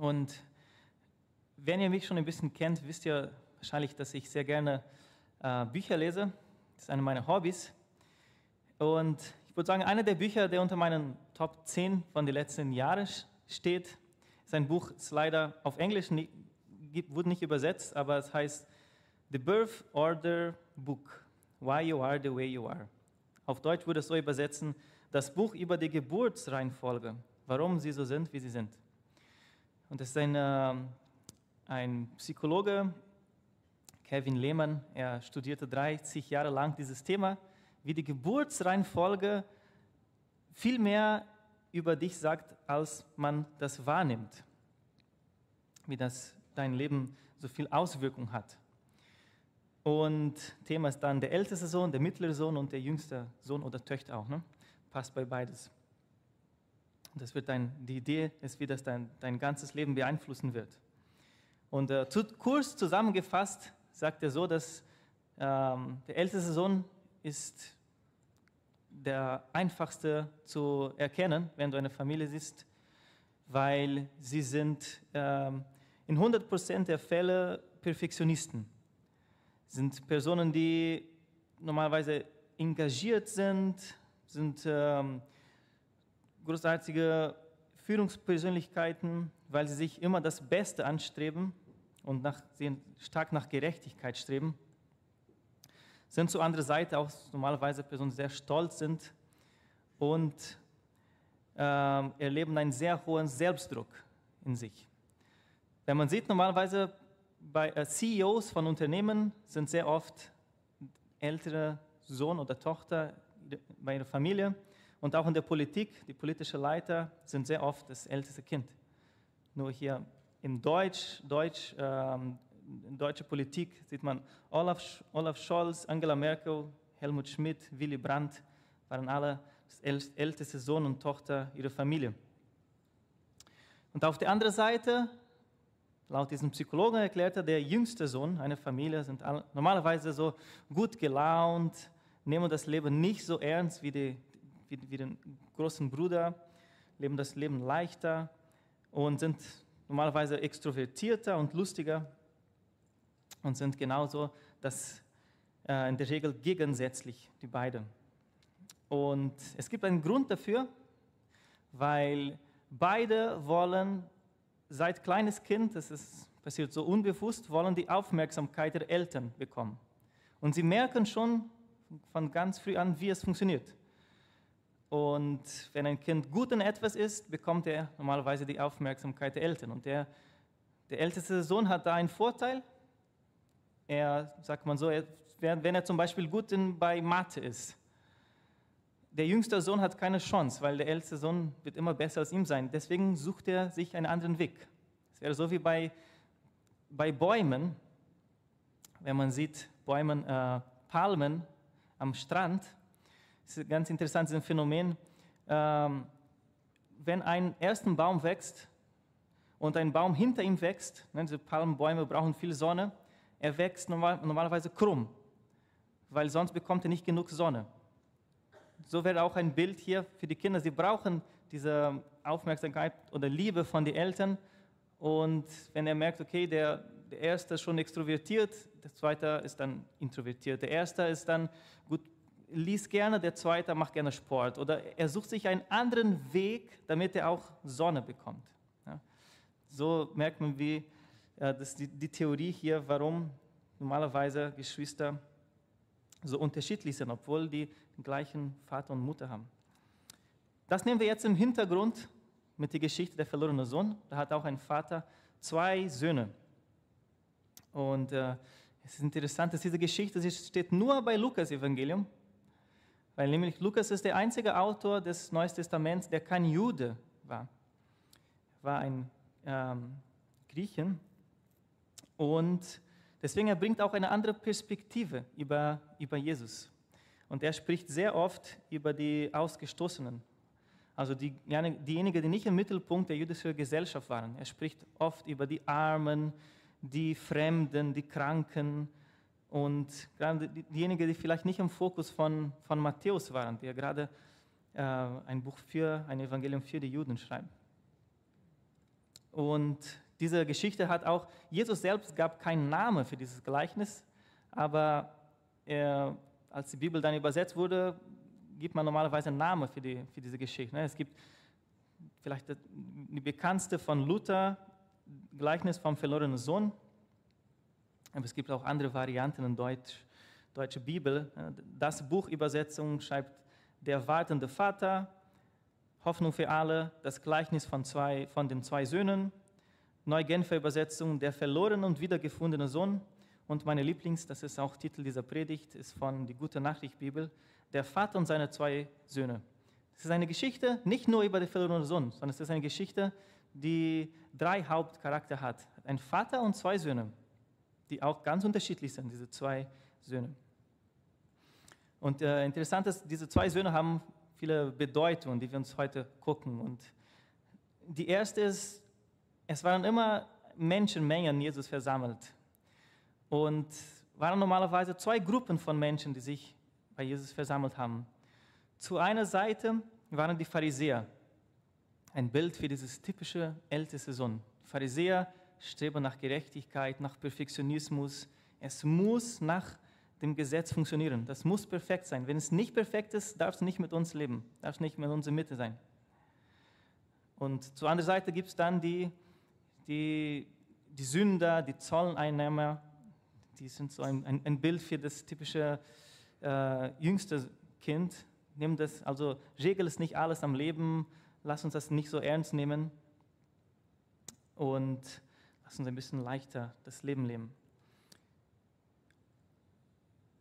Und wenn ihr mich schon ein bisschen kennt, wisst ihr wahrscheinlich, dass ich sehr gerne äh, Bücher lese. Das ist eine meiner Hobbys. Und ich würde sagen, einer der Bücher, der unter meinen Top 10 von den letzten Jahren steht, ist ein Buch, das leider auf Englisch nie, wurde nicht übersetzt, aber es heißt The Birth Order Book, Why You Are the Way You Are. Auf Deutsch würde es so übersetzen, das Buch über die Geburtsreihenfolge, warum sie so sind, wie sie sind. Und es ist ein, äh, ein Psychologe, Kevin Lehmann, er studierte 30 Jahre lang dieses Thema, wie die Geburtsreihenfolge viel mehr über dich sagt, als man das wahrnimmt. Wie das dein Leben so viel Auswirkung hat. Und Thema ist dann der älteste Sohn, der mittlere Sohn und der jüngste Sohn oder Töchter auch. Ne? Passt bei beides. Das wird dein, die Idee ist, wie das dein, dein ganzes Leben beeinflussen wird. Und äh, kurz zusammengefasst sagt er so, dass ähm, der älteste Sohn ist der einfachste zu erkennen, wenn du eine Familie siehst, weil sie sind ähm, in 100% der Fälle Perfektionisten. Sind Personen, die normalerweise engagiert sind, sind ähm, großartige Führungspersönlichkeiten, weil sie sich immer das Beste anstreben und nach, stark nach Gerechtigkeit streben. Sind zur anderen Seite auch normalerweise Personen, die sehr stolz sind und äh, erleben einen sehr hohen Selbstdruck in sich. Wenn man sieht, normalerweise bei äh, CEOs von Unternehmen sind sehr oft ältere Sohn oder Tochter bei ihrer Familie und auch in der Politik, die politischen Leiter sind sehr oft das älteste Kind. Nur hier im Deutsch, Deutsch ähm, in deutscher Politik sieht man Olaf, Olaf Scholz, Angela Merkel, Helmut Schmidt, Willy Brandt waren alle das älteste Sohn und Tochter ihrer Familie. Und auf der anderen Seite, laut diesem Psychologen erklärte, der jüngste Sohn einer Familie sind normalerweise so gut gelaunt, nehmen das Leben nicht so ernst wie, die, wie, wie den großen Bruder, leben das Leben leichter und sind normalerweise extrovertierter und lustiger und sind genauso das äh, in der Regel gegensätzlich, die beiden. Und es gibt einen Grund dafür, weil beide wollen seit kleines Kind, das ist passiert so unbewusst, wollen die Aufmerksamkeit der Eltern bekommen. Und sie merken schon von ganz früh an, wie es funktioniert. Und wenn ein Kind gut in etwas ist, bekommt er normalerweise die Aufmerksamkeit der Eltern. Und der, der älteste Sohn hat da einen Vorteil. Er, sagt man so, er, wenn er zum Beispiel gut in, bei Mathe ist, der jüngste Sohn hat keine Chance, weil der älteste Sohn wird immer besser als ihm sein. Deswegen sucht er sich einen anderen Weg. Es wäre so wie bei, bei Bäumen, wenn man sieht, Bäumen, äh, Palmen am Strand. Das ist ein ganz interessantes Phänomen. Ähm, wenn ein erster Baum wächst und ein Baum hinter ihm wächst, ne, diese Palmenbäume brauchen viel Sonne, er wächst normal, normalerweise krumm, weil sonst bekommt er nicht genug Sonne. So wäre auch ein Bild hier für die Kinder. Sie brauchen diese Aufmerksamkeit oder Liebe von den Eltern. Und wenn er merkt, okay, der, der erste ist schon extrovertiert, der zweite ist dann introvertiert. Der erste ist dann gut, liest gerne, der zweite macht gerne Sport. Oder er sucht sich einen anderen Weg, damit er auch Sonne bekommt. Ja. So merkt man, wie das ist die, die Theorie hier, warum normalerweise Geschwister so unterschiedlich sind, obwohl die den gleichen Vater und Mutter haben. Das nehmen wir jetzt im Hintergrund mit der Geschichte der verlorenen Sohn. Da hat auch ein Vater zwei Söhne. Und äh, es ist interessant, dass diese Geschichte sie steht nur bei Lukas Evangelium, weil nämlich Lukas ist der einzige Autor des Neuen Testaments, der kein Jude war. Er war ein ähm, Griechen und deswegen er bringt auch eine andere Perspektive über, über Jesus. Und er spricht sehr oft über die Ausgestoßenen, also die, diejenigen, die nicht im Mittelpunkt der jüdischen Gesellschaft waren. Er spricht oft über die Armen, die Fremden, die Kranken und gerade diejenigen, die vielleicht nicht im Fokus von, von Matthäus waren, der gerade äh, ein Buch für, ein Evangelium für die Juden schreibt. Und diese Geschichte hat auch, Jesus selbst gab keinen Namen für dieses Gleichnis, aber er, als die Bibel dann übersetzt wurde, gibt man normalerweise einen Namen für, die, für diese Geschichte. Ne? Es gibt vielleicht die bekannteste von Luther, Gleichnis vom verlorenen Sohn. Aber es gibt auch andere Varianten in Deutsch, deutsche Bibel. Das Buchübersetzung schreibt der wartende Vater, Hoffnung für alle, das Gleichnis von, zwei, von den zwei Söhnen, Neugenfer Übersetzung, der verlorene und wiedergefundene Sohn. Und meine Lieblings, das ist auch Titel dieser Predigt, ist von die Gute Nachricht Bibel, der Vater und seine zwei Söhne. Es ist eine Geschichte nicht nur über den verlorenen Sohn, sondern es ist eine Geschichte, die drei Hauptcharakter hat. Ein Vater und zwei Söhne, die auch ganz unterschiedlich sind, diese zwei Söhne. Und äh, interessant ist, diese zwei Söhne haben viele Bedeutungen, die wir uns heute gucken. Und die erste ist, es waren immer Menschenmengen Jesus versammelt. Und waren normalerweise zwei Gruppen von Menschen, die sich bei Jesus versammelt haben. Zu einer Seite waren die Pharisäer, ein Bild für dieses typische älteste Sohn. Die Pharisäer streben nach Gerechtigkeit, nach Perfektionismus. Es muss nach dem Gesetz funktionieren. Das muss perfekt sein. Wenn es nicht perfekt ist, darf es nicht mit uns leben, darf es nicht mit unserer Mitte sein. Und zur anderen Seite gibt es dann die, die, die Sünder, die Zolleinnehmer, die sind so ein, ein, ein Bild für das typische äh, jüngste Kind, nimm das, also regel es nicht alles am Leben, lass uns das nicht so ernst nehmen und lass uns ein bisschen leichter das Leben leben.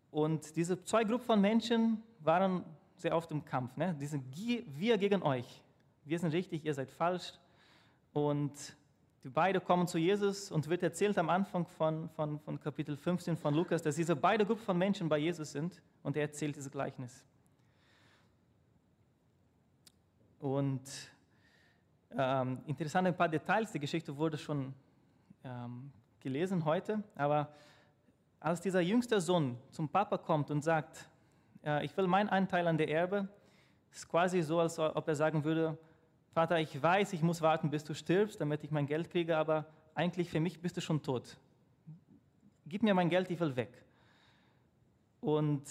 Und diese zwei Gruppen von Menschen waren sehr oft im Kampf. Ne? Diese wir gegen euch. Wir sind richtig, ihr seid falsch. Und die beiden kommen zu Jesus und wird erzählt am Anfang von, von, von Kapitel 15 von Lukas, dass diese beiden Gruppen von Menschen bei Jesus sind und er erzählt dieses Gleichnis. Und ähm, interessant, ein paar Details, die Geschichte wurde schon ähm, gelesen heute, aber als dieser jüngste Sohn zum Papa kommt und sagt, äh, ich will meinen Anteil an der Erbe, ist quasi so, als ob er sagen würde, Vater, ich weiß, ich muss warten, bis du stirbst, damit ich mein Geld kriege, aber eigentlich für mich bist du schon tot. Gib mir mein Geld, ich will weg. Und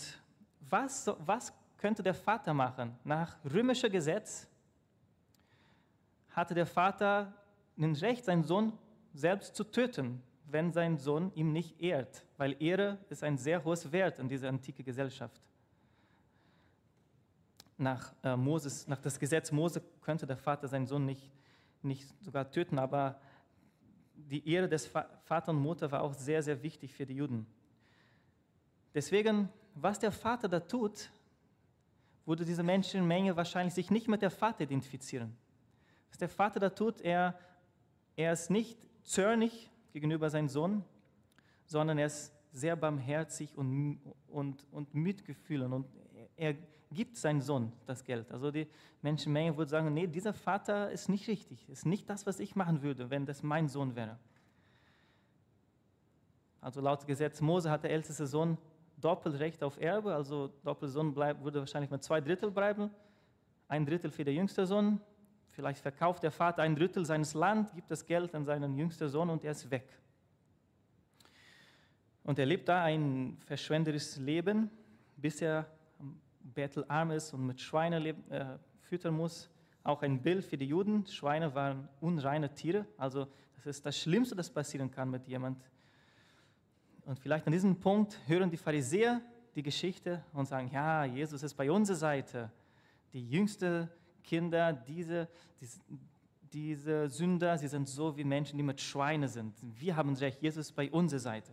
was, was könnte der Vater machen? Nach römischem Gesetz hatte der Vater ein Recht, seinen Sohn selbst zu töten, wenn sein Sohn ihm nicht ehrt, weil Ehre ist ein sehr hohes Wert in dieser antiken Gesellschaft. Nach, äh, Moses, nach das Gesetz Mose könnte der Vater seinen Sohn nicht, nicht sogar töten, aber die Ehre des Vaters und Mutter war auch sehr, sehr wichtig für die Juden. Deswegen, was der Vater da tut, würde diese Menschenmenge wahrscheinlich sich nicht mit der Vater identifizieren. Was der Vater da tut, er, er ist nicht zornig gegenüber seinem Sohn, sondern er ist sehr barmherzig und, und, und mitgefühlend und er gibt seinem Sohn das Geld. Also die Menschenmenge würde sagen, nee, dieser Vater ist nicht richtig, ist nicht das, was ich machen würde, wenn das mein Sohn wäre. Also laut Gesetz Mose hat der älteste Sohn Doppelrecht auf Erbe, also Doppelsohn bleibt, würde wahrscheinlich mit zwei Drittel bleiben, ein Drittel für den jüngsten Sohn, Vielleicht verkauft der Vater ein Drittel seines Land, gibt das Geld an seinen jüngsten Sohn und er ist weg. Und er lebt da ein verschwenderisches Leben, bis er bettelarm ist und mit Schweinen äh, füttern muss. Auch ein Bild für die Juden. Schweine waren unreine Tiere. Also das ist das Schlimmste, das passieren kann mit jemand. Und vielleicht an diesem Punkt hören die Pharisäer die Geschichte und sagen, ja, Jesus ist bei unserer Seite. Die jüngste Kinder, diese, diese, diese Sünder, sie sind so wie Menschen, die mit Schweine sind. Wir haben recht, Jesus ist bei unserer Seite.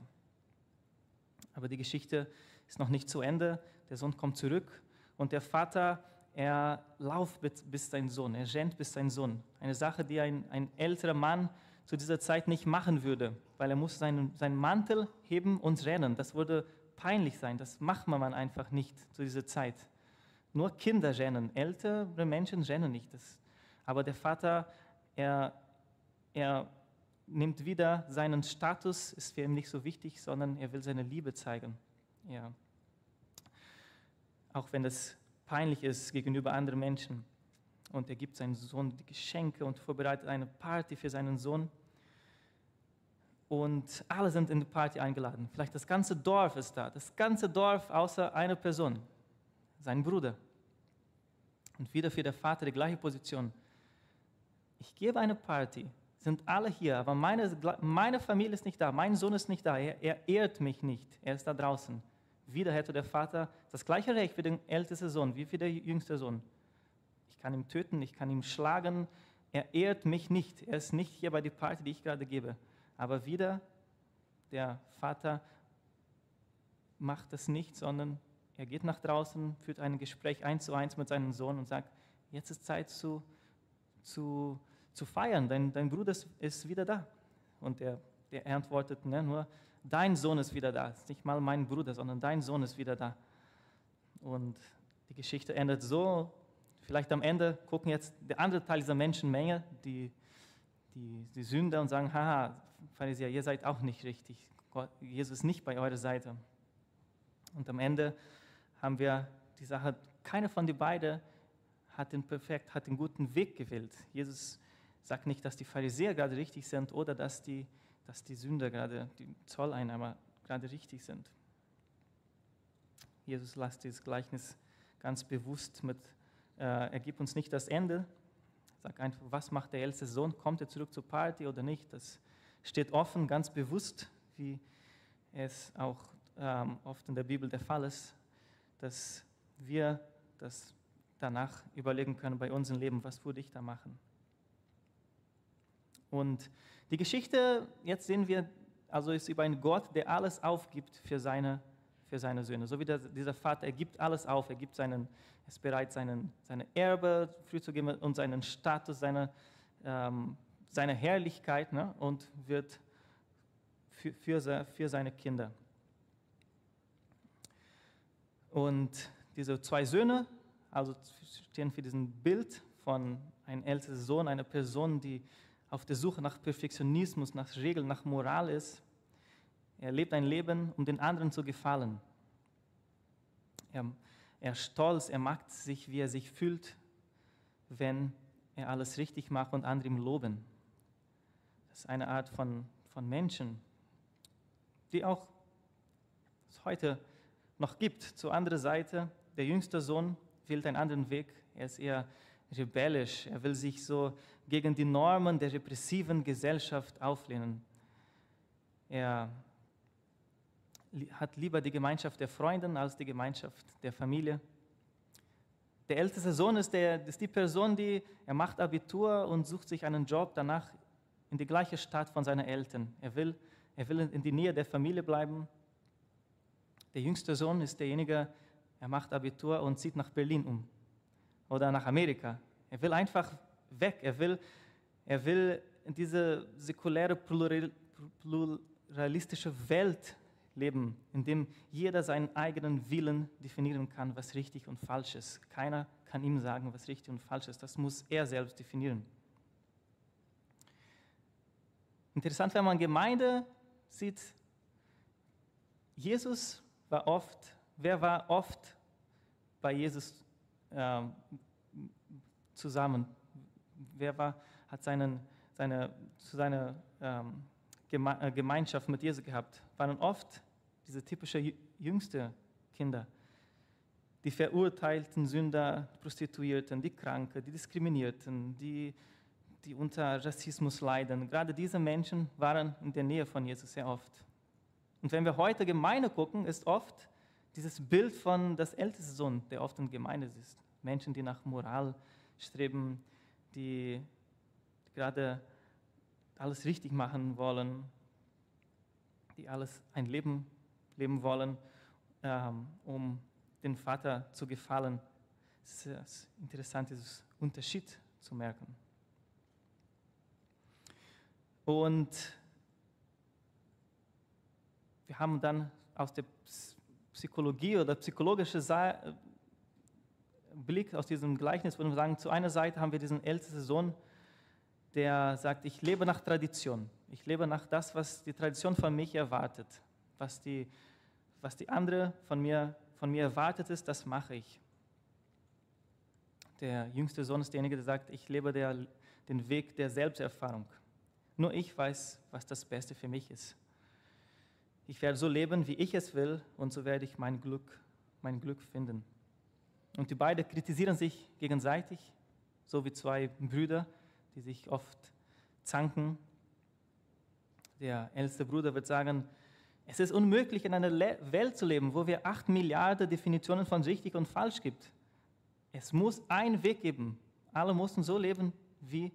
Aber die Geschichte ist noch nicht zu Ende. Der Sohn kommt zurück und der Vater, er lauft bis sein Sohn, er rennt bis sein Sohn. Eine Sache, die ein, ein älterer Mann zu dieser Zeit nicht machen würde, weil er muss seinen, seinen Mantel heben und rennen. Das würde peinlich sein. Das macht man einfach nicht zu dieser Zeit. Nur Kinder rennen, ältere Menschen rennen nicht. Das, aber der Vater, er, er nimmt wieder seinen Status, ist für ihn nicht so wichtig, sondern er will seine Liebe zeigen. Ja. Auch wenn das peinlich ist gegenüber anderen Menschen. und er gibt seinem Sohn die Geschenke und vorbereitet eine Party für seinen Sohn. Und alle sind in die Party eingeladen. Vielleicht das ganze Dorf ist da. Das ganze Dorf außer einer Person, sein Bruder. Und wieder für den Vater die gleiche Position. Ich gebe eine Party, sind alle hier, aber meine, meine Familie ist nicht da, mein Sohn ist nicht da, er, er ehrt mich nicht, er ist da draußen. Wieder hätte der Vater das gleiche Recht für den ältesten Sohn wie für den jüngsten Sohn. Ich kann ihn töten, ich kann ihn schlagen, er ehrt mich nicht, er ist nicht hier bei der Party, die ich gerade gebe. Aber wieder, der Vater macht das nicht, sondern er geht nach draußen, führt ein Gespräch eins zu eins mit seinem Sohn und sagt, jetzt ist Zeit zu, zu, zu feiern, dein, dein Bruder ist wieder da. Und der, der antwortet ne, nur, dein Sohn ist wieder da. Es ist nicht mal mein Bruder, sondern dein Sohn ist wieder da. Und die Geschichte endet so, vielleicht am Ende gucken jetzt der andere Teil dieser Menschenmenge, die, die, die Sünder und sagen, haha, Pharisäer, ihr seid auch nicht richtig. Jesus ist nicht bei eurer Seite. Und am Ende haben wir die Sache, keiner von den beiden hat den perfekt, hat den guten Weg gewählt. Jesus sagt nicht, dass die Pharisäer gerade richtig sind oder dass die, dass die Sünder gerade, die Zolleinnehmer gerade richtig sind. Jesus lässt dieses Gleichnis ganz bewusst mit, äh, er gibt uns nicht das Ende, sagt einfach, was macht der älteste Sohn, kommt er zurück zur Party oder nicht, das steht offen, ganz bewusst, wie es auch ähm, oft in der Bibel der Fall ist, dass wir das danach überlegen können bei unserem Leben, was würde ich da machen. Und die Geschichte, jetzt sehen wir, also ist über einen Gott, der alles aufgibt für seine, für seine Söhne. So wie der, dieser Vater, er gibt alles auf, er gibt seinen, ist bereit, seinen, seine Erbe früh zu geben und seinen Status, seine, ähm, seine Herrlichkeit ne, und wird für, für, für seine Kinder. Und diese zwei Söhne, also stehen für diesen Bild von einem ältesten Sohn, einer Person, die auf der Suche nach Perfektionismus, nach Regeln, nach Moral ist. Er lebt ein Leben, um den anderen zu gefallen. Er, er ist stolz, er mag sich, wie er sich fühlt, wenn er alles richtig macht und andere ihm loben. Das ist eine Art von, von Menschen, die auch heute noch gibt. Zur anderen Seite, der jüngste Sohn wählt einen anderen Weg. Er ist eher rebellisch. Er will sich so gegen die Normen der repressiven Gesellschaft auflehnen. Er hat lieber die Gemeinschaft der Freunde als die Gemeinschaft der Familie. Der älteste Sohn ist, der, ist die Person, die er macht Abitur und sucht sich einen Job danach in die gleiche Stadt von seinen Eltern. Er will, er will in die Nähe der Familie bleiben. Der jüngste Sohn ist derjenige, er macht Abitur und zieht nach Berlin um oder nach Amerika. Er will einfach weg. Er will, er will in diese säkuläre, pluralistische Welt leben, in dem jeder seinen eigenen Willen definieren kann, was richtig und falsch ist. Keiner kann ihm sagen, was richtig und falsch ist. Das muss er selbst definieren. Interessant, wenn man Gemeinde sieht, Jesus war oft, wer war oft bei Jesus äh, zusammen? Wer war, hat seinen, seine, seine ähm, äh, Gemeinschaft mit Jesus gehabt? Waren oft diese typischen jüngste Kinder, die verurteilten Sünder, Prostituierten, die Kranken, die Diskriminierten, die, die unter Rassismus leiden. Gerade diese Menschen waren in der Nähe von Jesus sehr oft. Und wenn wir heute Gemeinde gucken, ist oft dieses Bild von das älteste Sohn, der oft in Gemeinde ist. Menschen, die nach Moral streben, die gerade alles richtig machen wollen, die alles ein Leben leben wollen, ähm, um den Vater zu gefallen. Es ist interessant, diesen Unterschied zu merken. Und wir haben dann aus der Psychologie oder psychologische Blick aus diesem Gleichnis, würden wir sagen, zu einer Seite haben wir diesen ältesten Sohn, der sagt, ich lebe nach Tradition. Ich lebe nach das, was die Tradition von mich erwartet. Was die, was die andere von mir, von mir erwartet ist, das mache ich. Der jüngste Sohn ist derjenige, der sagt, ich lebe der, den Weg der Selbsterfahrung. Nur ich weiß, was das Beste für mich ist. Ich werde so leben, wie ich es will, und so werde ich mein Glück, mein Glück finden. Und die beiden kritisieren sich gegenseitig, so wie zwei Brüder, die sich oft zanken. Der älteste Bruder wird sagen, es ist unmöglich, in einer Welt zu leben, wo wir acht Milliarden Definitionen von richtig und falsch gibt. Es muss einen Weg geben. Alle mussten so leben, wie,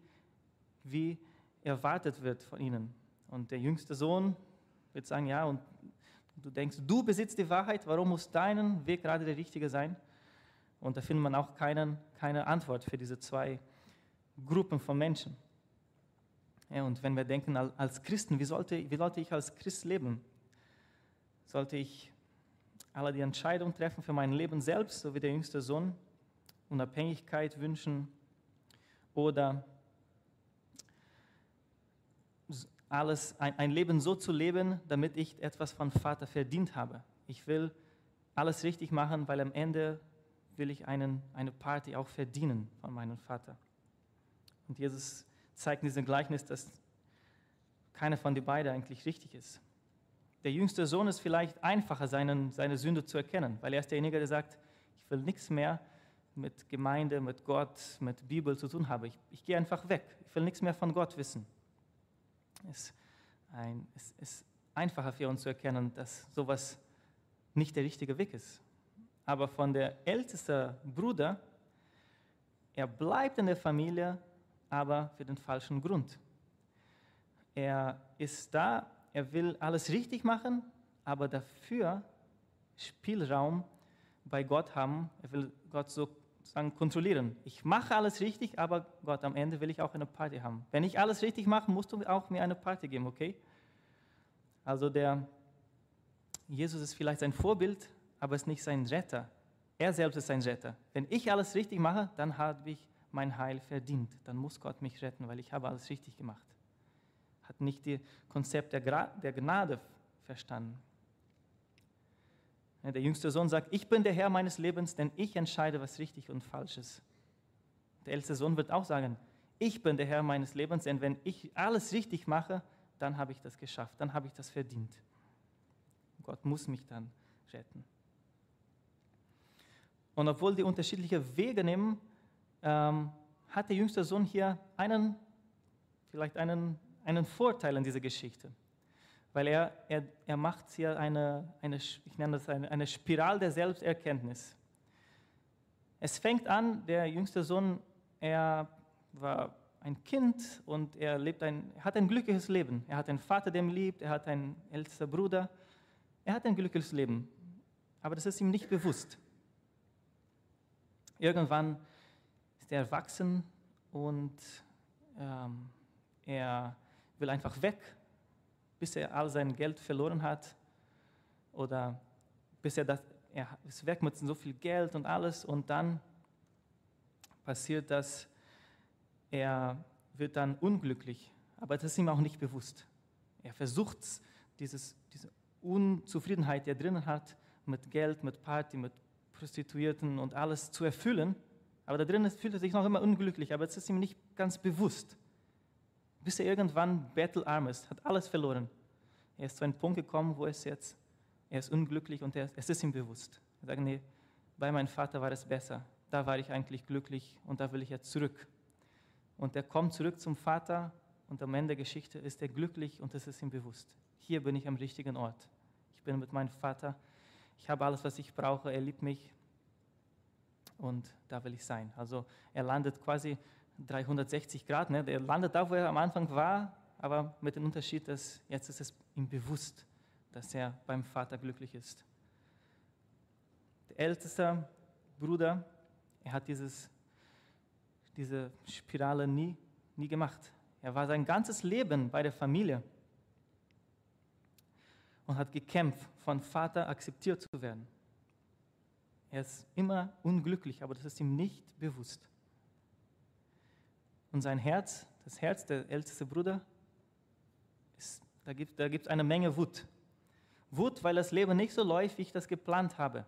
wie erwartet wird von ihnen. Und der jüngste Sohn wird sagen, ja, und du denkst, du besitzt die Wahrheit, warum muss dein Weg gerade der richtige sein? Und da findet man auch keinen, keine Antwort für diese zwei Gruppen von Menschen. Ja, und wenn wir denken als Christen, wie sollte, wie sollte ich als Christ leben? Sollte ich alle die Entscheidung treffen für mein Leben selbst, so wie der jüngste Sohn, Unabhängigkeit wünschen oder alles, ein, ein Leben so zu leben, damit ich etwas von Vater verdient habe. Ich will alles richtig machen, weil am Ende will ich einen, eine Party auch verdienen von meinem Vater. Und Jesus zeigt in diesem Gleichnis, dass keiner von den beiden eigentlich richtig ist. Der jüngste Sohn ist vielleicht einfacher, seinen, seine Sünde zu erkennen, weil er ist derjenige, der sagt, ich will nichts mehr mit Gemeinde, mit Gott, mit Bibel zu tun haben. Ich, ich gehe einfach weg. Ich will nichts mehr von Gott wissen. Es, ein, es ist einfacher für uns zu erkennen, dass sowas nicht der richtige Weg ist. Aber von der ältesten Bruder, er bleibt in der Familie, aber für den falschen Grund. Er ist da, er will alles richtig machen, aber dafür Spielraum bei Gott haben. Er will Gott sozusagen kontrollieren. Ich mache alles richtig, aber Gott, am Ende will ich auch eine Party haben. Wenn ich alles richtig mache, musst du auch mir eine Party geben, okay? Also der Jesus ist vielleicht sein Vorbild, aber ist nicht sein Retter. Er selbst ist sein Retter. Wenn ich alles richtig mache, dann habe ich mein Heil verdient. Dann muss Gott mich retten, weil ich habe alles richtig gemacht. Hat nicht das Konzept der, Gra der Gnade verstanden. Der jüngste Sohn sagt, ich bin der Herr meines Lebens, denn ich entscheide, was richtig und falsch ist. Der älteste Sohn wird auch sagen, ich bin der Herr meines Lebens, denn wenn ich alles richtig mache, dann habe ich das geschafft, dann habe ich das verdient. Gott muss mich dann retten. Und obwohl die unterschiedliche Wege nehmen, ähm, hat der jüngste Sohn hier einen, vielleicht einen, einen Vorteil in dieser Geschichte. Weil er, er, er macht hier eine, eine, ich nenne das eine, eine Spirale der Selbsterkenntnis. Es fängt an, der jüngste Sohn, er war ein Kind und er lebt ein, hat ein glückliches Leben. Er hat einen Vater, der ihn liebt, er hat einen älteren Bruder. Er hat ein glückliches Leben, aber das ist ihm nicht bewusst. Irgendwann ist er erwachsen und ähm, er will einfach weg, bis er all sein Geld verloren hat oder bis er das, er ist weg mit so viel Geld und alles und dann passiert das, er wird dann unglücklich, aber das ist ihm auch nicht bewusst. Er versucht dieses, diese Unzufriedenheit, die er drinnen hat, mit Geld, mit Party, mit Prostituierten und alles zu erfüllen, aber da drinnen fühlt er sich noch immer unglücklich, aber es ist ihm nicht ganz bewusst. Bis er irgendwann bettelarm ist, hat alles verloren. Er ist zu einem Punkt gekommen, wo es jetzt, er ist unglücklich und er, es ist ihm bewusst. Er sagt, nee, bei meinem Vater war es besser. Da war ich eigentlich glücklich und da will ich jetzt zurück. Und er kommt zurück zum Vater und am Ende der Geschichte ist er glücklich und es ist ihm bewusst. Hier bin ich am richtigen Ort. Ich bin mit meinem Vater. Ich habe alles, was ich brauche. Er liebt mich und da will ich sein. Also er landet quasi 360 Grad. Ne? Er landet da, wo er am Anfang war, aber mit dem Unterschied, dass jetzt ist es ihm bewusst, dass er beim Vater glücklich ist. Der älteste Bruder, er hat dieses diese Spirale nie, nie gemacht. Er war sein ganzes Leben bei der Familie und hat gekämpft, von Vater akzeptiert zu werden. Er ist immer unglücklich, aber das ist ihm nicht bewusst. Und sein Herz, das Herz der älteste Bruder, ist, da gibt es da eine Menge Wut. Wut, weil das Leben nicht so läuft, wie ich das geplant habe.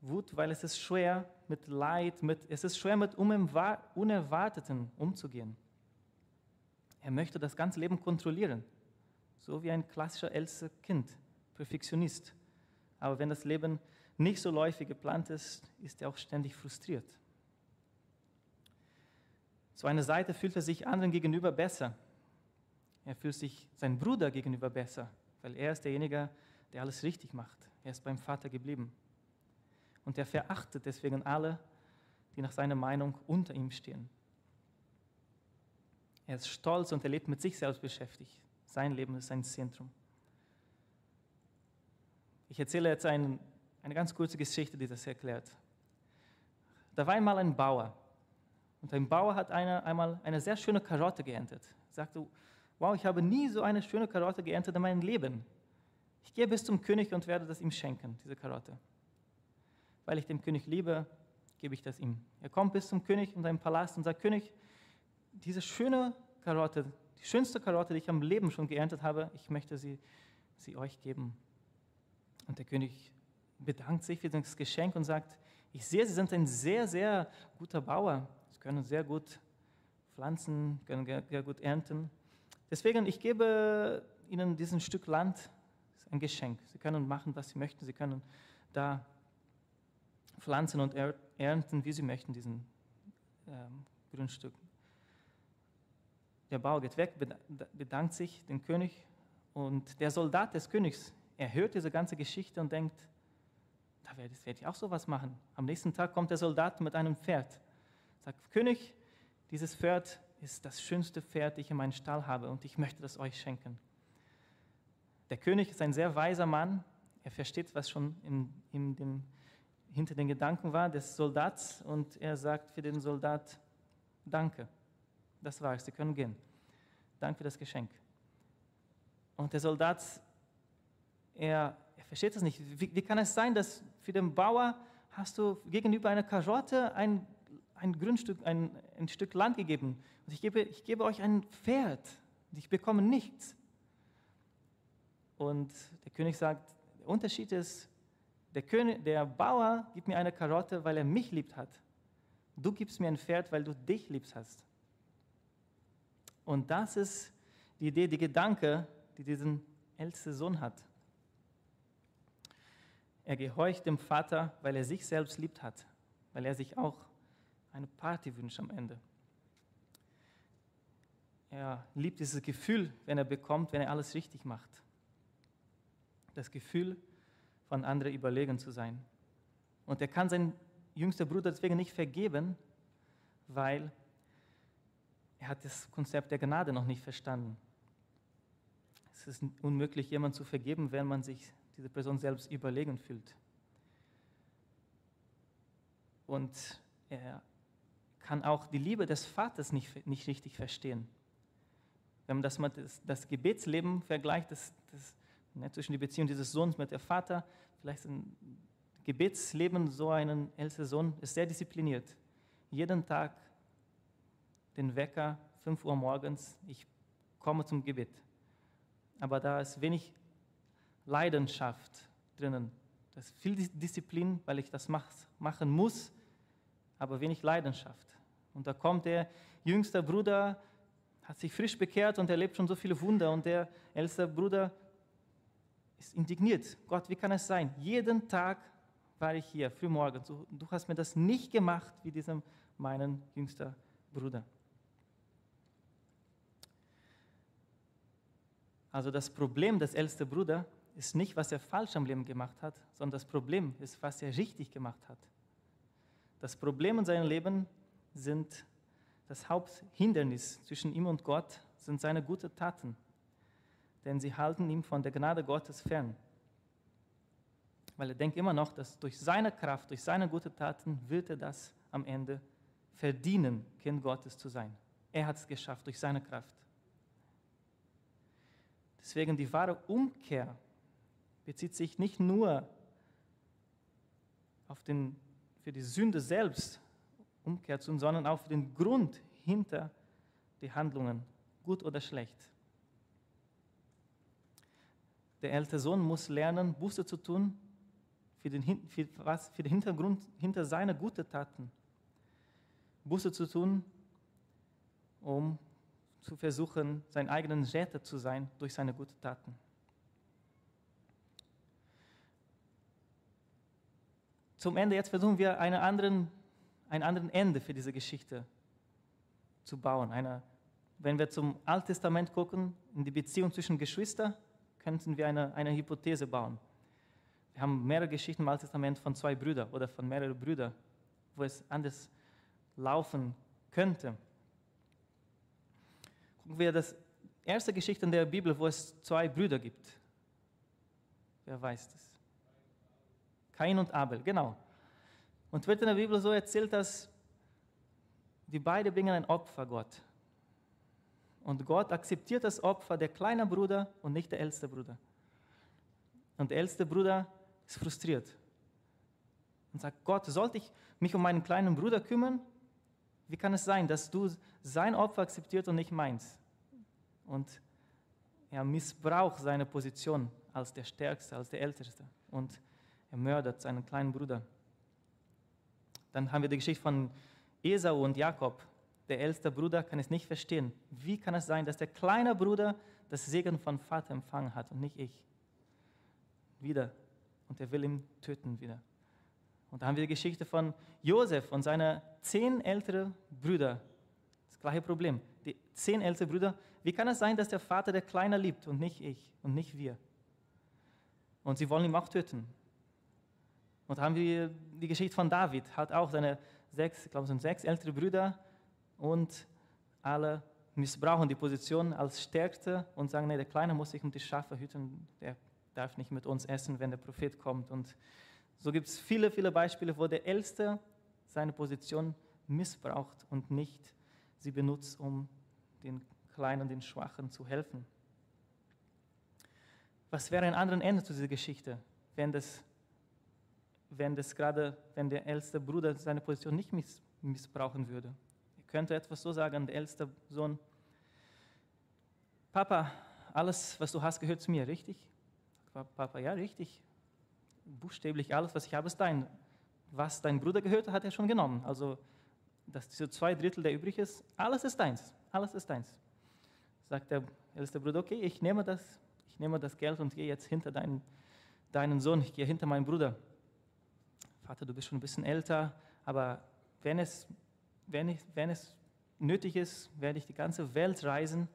Wut, weil es ist schwer mit Leid, mit, es ist schwer mit Unerwarteten umzugehen. Er möchte das ganze Leben kontrollieren, so wie ein klassischer ältester Kind, Perfektionist. Aber wenn das Leben nicht so läuft wie geplant ist, ist er auch ständig frustriert. Zu einer Seite fühlt er sich anderen gegenüber besser. Er fühlt sich seinem Bruder gegenüber besser, weil er ist derjenige, der alles richtig macht. Er ist beim Vater geblieben. Und er verachtet deswegen alle, die nach seiner Meinung unter ihm stehen. Er ist stolz und er lebt mit sich selbst beschäftigt. Sein Leben ist sein Zentrum. Ich erzähle jetzt ein, eine ganz kurze Geschichte, die das erklärt. Da war einmal ein Bauer. Und ein Bauer hat eine, einmal eine sehr schöne Karotte geerntet. Er sagte, wow, ich habe nie so eine schöne Karotte geerntet in meinem Leben. Ich gehe bis zum König und werde das ihm schenken, diese Karotte. Weil ich den König liebe, gebe ich das ihm. Er kommt bis zum König in seinem Palast und sagt, König, diese schöne Karotte, die schönste Karotte, die ich am Leben schon geerntet habe, ich möchte sie, sie euch geben. Und der König bedankt sich für das Geschenk und sagt, ich sehe, Sie sind ein sehr, sehr guter Bauer. Sie können sehr gut pflanzen, können sehr gut ernten. Deswegen, ich gebe Ihnen diesen Stück Land, das ist ein Geschenk. Sie können machen, was Sie möchten. Sie können da pflanzen und ernten, wie Sie möchten, diesen ähm, Grundstück. Der Bauer geht weg, bedankt sich den König und der Soldat des Königs, er hört diese ganze Geschichte und denkt, da werde ich auch sowas machen. Am nächsten Tag kommt der Soldat mit einem Pferd, sagt, König, dieses Pferd ist das schönste Pferd, das ich in meinem Stall habe und ich möchte das euch schenken. Der König ist ein sehr weiser Mann, er versteht, was schon in, in dem, hinter den Gedanken war des Soldats und er sagt für den Soldat, danke. Das war's, Sie können gehen. Danke für das Geschenk. Und der Soldat, er, er versteht es nicht. Wie, wie, kann es sein, dass für den Bauer hast du gegenüber einer Karotte ein, ein Grundstück, ein, ein Stück Land gegeben und ich gebe, ich gebe euch ein Pferd und ich bekomme nichts. Und der König sagt, der Unterschied ist, der, König, der Bauer gibt mir eine Karotte, weil er mich liebt hat. Du gibst mir ein Pferd, weil du dich liebst hast. Und das ist die Idee, die Gedanke, die diesen ältesten Sohn hat. Er gehorcht dem Vater, weil er sich selbst liebt hat, weil er sich auch eine Party wünscht am Ende. Er liebt dieses Gefühl, wenn er bekommt, wenn er alles richtig macht. Das Gefühl, von anderen überlegen zu sein. Und er kann seinen jüngsten Bruder deswegen nicht vergeben, weil er hat das Konzept der Gnade noch nicht verstanden. Es ist unmöglich, jemand zu vergeben, wenn man sich diese Person selbst überlegen fühlt. Und er kann auch die Liebe des Vaters nicht, nicht richtig verstehen. Wenn man das, das, Gebetsleben vergleicht, das, das, ne, zwischen die Beziehung dieses Sohns mit dem Vater, vielleicht ein Gebetsleben so einen älteren Sohn ist sehr diszipliniert. Jeden Tag den Wecker, 5 Uhr morgens, ich komme zum Gebet. Aber da ist wenig Leidenschaft drinnen. Das ist viel Disziplin, weil ich das machen muss, aber wenig Leidenschaft. Und da kommt der jüngste Bruder, hat sich frisch bekehrt und erlebt schon so viele Wunder. Und der älteste Bruder ist indigniert. Gott, wie kann es sein? Jeden Tag war ich hier, frühmorgens. Du, du hast mir das nicht gemacht wie diesem meinen jüngsten Bruder. Also das Problem des ältesten Bruders ist nicht, was er falsch am Leben gemacht hat, sondern das Problem ist, was er richtig gemacht hat. Das Problem in seinem Leben sind das Haupthindernis zwischen ihm und Gott sind seine guten Taten, denn sie halten ihn von der Gnade Gottes fern. Weil er denkt immer noch, dass durch seine Kraft, durch seine guten Taten wird er das am Ende verdienen, Kind Gottes zu sein. Er hat es geschafft durch seine Kraft. Deswegen die wahre Umkehr bezieht sich nicht nur auf den, für die Sünde selbst Umkehr zu, sondern für den Grund hinter die Handlungen, gut oder schlecht. Der ältere Sohn muss lernen, Buße zu tun für den, für, was, für den Hintergrund hinter seiner guten Taten. Buße zu tun, um zu versuchen, sein eigenen Retter zu sein durch seine guten Taten. Zum Ende jetzt versuchen wir einen anderen, ein anderen Ende für diese Geschichte zu bauen. Eine, wenn wir zum Alttestament gucken, in die Beziehung zwischen Geschwistern, könnten wir eine, eine Hypothese bauen. Wir haben mehrere Geschichten im Alten Testament von zwei Brüdern oder von mehreren Brüdern, wo es anders laufen könnte. Gucken wir das erste Geschichte in der Bibel, wo es zwei Brüder gibt. Wer weiß das? Kain und Abel, genau. Und wird in der Bibel so erzählt, dass die beiden bringen ein Opfer Gott. Und Gott akzeptiert das Opfer der kleine Bruder und nicht der älteste Bruder. Und der älteste Bruder ist frustriert und sagt, Gott, sollte ich mich um meinen kleinen Bruder kümmern? Wie kann es sein, dass du sein Opfer akzeptierst und nicht meins? Und er missbraucht seine Position als der Stärkste, als der Älteste. Und er mördert seinen kleinen Bruder. Dann haben wir die Geschichte von Esau und Jakob. Der älteste Bruder kann es nicht verstehen. Wie kann es sein, dass der kleine Bruder das Segen von Vater empfangen hat und nicht ich? Wieder. Und er will ihn töten wieder. Und da haben wir die Geschichte von Josef und seiner zehn älteren Brüder. Das gleiche Problem. Die zehn älteren Brüder. Wie kann es sein, dass der Vater der Kleine liebt und nicht ich und nicht wir? Und sie wollen ihn auch töten. Und haben wir die Geschichte von David, hat auch seine sechs, ich glaube, es sind sechs ältere Brüder und alle missbrauchen die Position als Stärkste und sagen, nee, der Kleine muss sich um die Schafe hüten, der darf nicht mit uns essen, wenn der Prophet kommt. Und so gibt es viele, viele Beispiele, wo der Älteste seine Position missbraucht und nicht sie benutzt, um den Kleinen, den Schwachen zu helfen. Was wäre ein anderes Ende zu dieser Geschichte, wenn das wenn das gerade, wenn der älteste Bruder seine Position nicht miss, missbrauchen würde. Er könnte etwas so sagen, der älteste Sohn, Papa, alles, was du hast, gehört zu mir, richtig? Papa, ja, richtig. Buchstäblich alles, was ich habe, ist dein. Was dein Bruder gehört, hat er schon genommen. Also, dass diese zwei Drittel, der übrig ist, alles ist deins. Alles ist deins. Sagt der älteste Bruder, okay, ich nehme das, ich nehme das Geld und gehe jetzt hinter deinen, deinen Sohn, ich gehe hinter meinen Bruder. Vater, du bist schon ein bisschen älter, aber wenn es, wenn ich, wenn es nötig ist, werde ich die ganze Welt reisen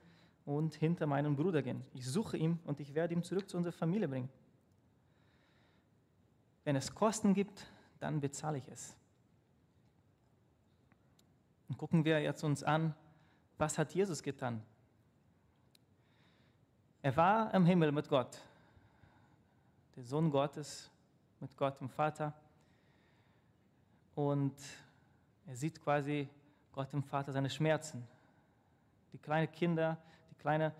und hinter meinen Bruder gehen. Ich suche ihn und ich werde ihn zurück zu unserer Familie bringen. Wenn es Kosten gibt, dann bezahle ich es. Und gucken wir jetzt uns an, was hat Jesus getan? Er war im Himmel mit Gott, der Sohn Gottes mit Gott dem Vater. Und er sieht quasi Gott im Vater seine Schmerzen. Die kleinen Kinder, die kleine,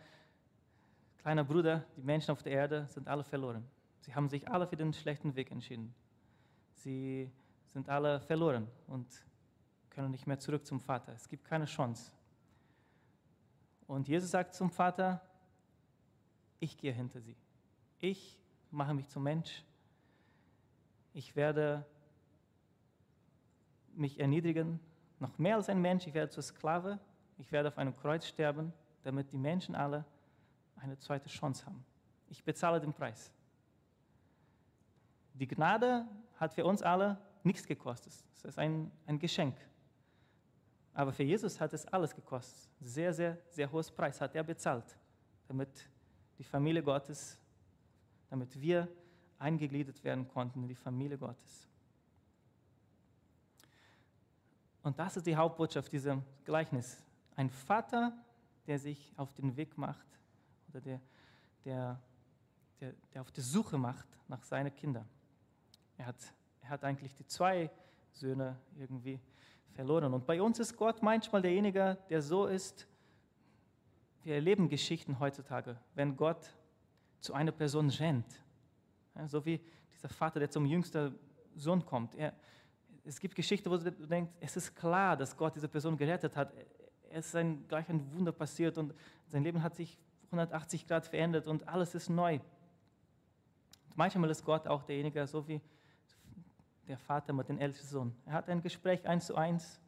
kleine Brüder, die Menschen auf der Erde sind alle verloren. Sie haben sich alle für den schlechten Weg entschieden. Sie sind alle verloren und können nicht mehr zurück zum Vater. Es gibt keine Chance. Und Jesus sagt zum Vater, ich gehe hinter sie. Ich mache mich zum Mensch. Ich werde mich erniedrigen, noch mehr als ein Mensch, ich werde zur Sklave, ich werde auf einem Kreuz sterben, damit die Menschen alle eine zweite Chance haben. Ich bezahle den Preis. Die Gnade hat für uns alle nichts gekostet. Es ist ein, ein Geschenk. Aber für Jesus hat es alles gekostet. Sehr, sehr, sehr hohes Preis hat er bezahlt, damit die Familie Gottes, damit wir eingegliedert werden konnten in die Familie Gottes. Und das ist die Hauptbotschaft dieser Gleichnis. Ein Vater, der sich auf den Weg macht oder der, der, der, der auf die Suche macht nach seinen Kindern. Er hat, er hat eigentlich die zwei Söhne irgendwie verloren. Und bei uns ist Gott manchmal derjenige, der so ist, wir erleben Geschichten heutzutage, wenn Gott zu einer Person rennt. Ja, so wie dieser Vater, der zum jüngsten Sohn kommt. Er, es gibt Geschichten, wo du denkst, es ist klar, dass Gott diese Person gerettet hat. Es ist ein, gleich ein Wunder passiert und sein Leben hat sich 180 Grad verändert und alles ist neu. Und manchmal ist Gott auch derjenige, so wie, der Vater mit dem ältesten Sohn. Er hat ein Gespräch eins zu eins,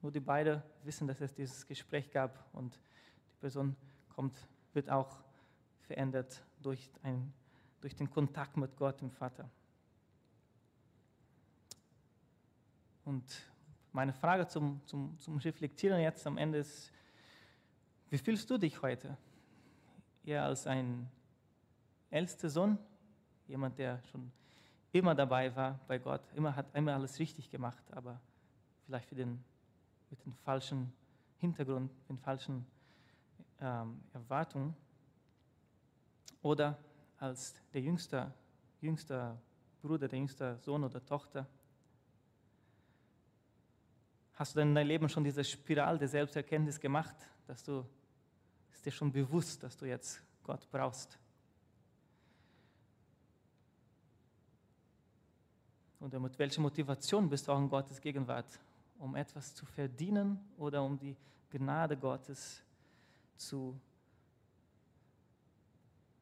nur die beiden wissen, dass es dieses Gespräch gab und die Person kommt, wird auch verändert durch, ein, durch den Kontakt mit Gott, dem Vater. Und meine Frage zum, zum, zum Reflektieren jetzt am Ende ist, wie fühlst du dich heute? Eher als ein ältester Sohn, jemand, der schon immer dabei war bei Gott, immer hat immer alles richtig gemacht, aber vielleicht für den, mit dem falschen Hintergrund, mit den falschen ähm, Erwartungen. Oder als der jüngste, jüngste Bruder, der jüngste Sohn oder Tochter. Hast du denn in deinem Leben schon diese Spirale der Selbsterkenntnis gemacht, dass du ist dir schon bewusst, dass du jetzt Gott brauchst? Oder mit welcher Motivation bist du auch in Gottes Gegenwart? Um etwas zu verdienen oder um die Gnade Gottes zu,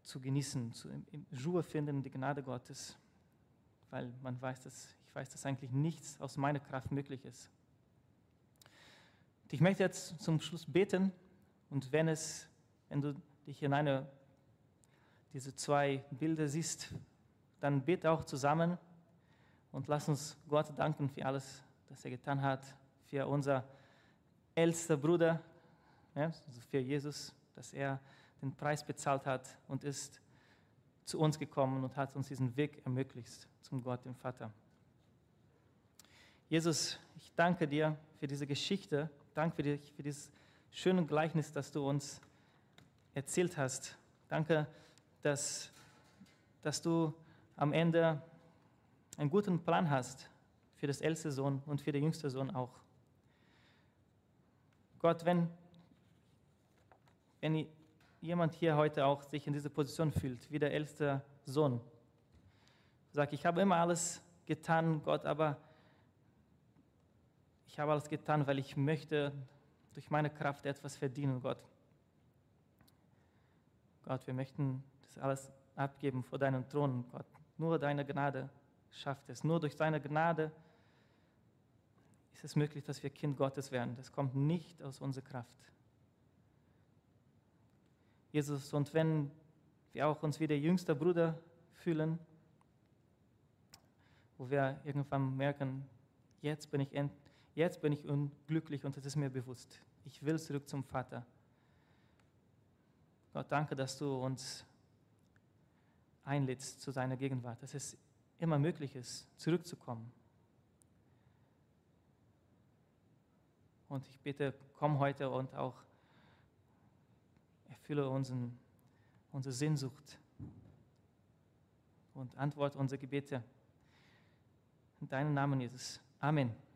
zu genießen, zu, in Ruhe finden, die Gnade Gottes? Weil man weiß, dass ich weiß, dass eigentlich nichts aus meiner Kraft möglich ist. Ich möchte jetzt zum Schluss beten und wenn es, wenn du dich in eine diese zwei Bilder siehst, dann bete auch zusammen und lass uns Gott danken für alles, das er getan hat, für unser ältester Bruder, ja, also für Jesus, dass er den Preis bezahlt hat und ist zu uns gekommen und hat uns diesen Weg ermöglicht zum Gott, dem Vater. Jesus, ich danke dir für diese Geschichte, danke für, dich, für dieses schöne Gleichnis, das du uns erzählt hast. Danke, dass, dass du am Ende einen guten Plan hast für das älteste Sohn und für den jüngsten Sohn auch. Gott, wenn, wenn jemand hier heute auch sich in dieser Position fühlt, wie der älteste Sohn, sagt, ich habe immer alles getan, Gott, aber ich habe alles getan, weil ich möchte durch meine Kraft etwas verdienen, Gott. Gott, wir möchten das alles abgeben vor deinem Thron, Gott. Nur deine Gnade schafft es. Nur durch seine Gnade ist es möglich, dass wir Kind Gottes werden. Das kommt nicht aus unserer Kraft. Jesus, und wenn wir auch uns wie der jüngste Bruder fühlen, wo wir irgendwann merken, jetzt bin ich, jetzt bin ich unglücklich und es ist mir bewusst. Ich will zurück zum Vater. Gott, danke, dass du uns einlädst zu seiner Gegenwart. Das ist immer möglich ist, zurückzukommen. Und ich bitte, komm heute und auch erfülle unseren, unsere Sehnsucht und antworte unsere Gebete. In deinem Namen, Jesus. Amen.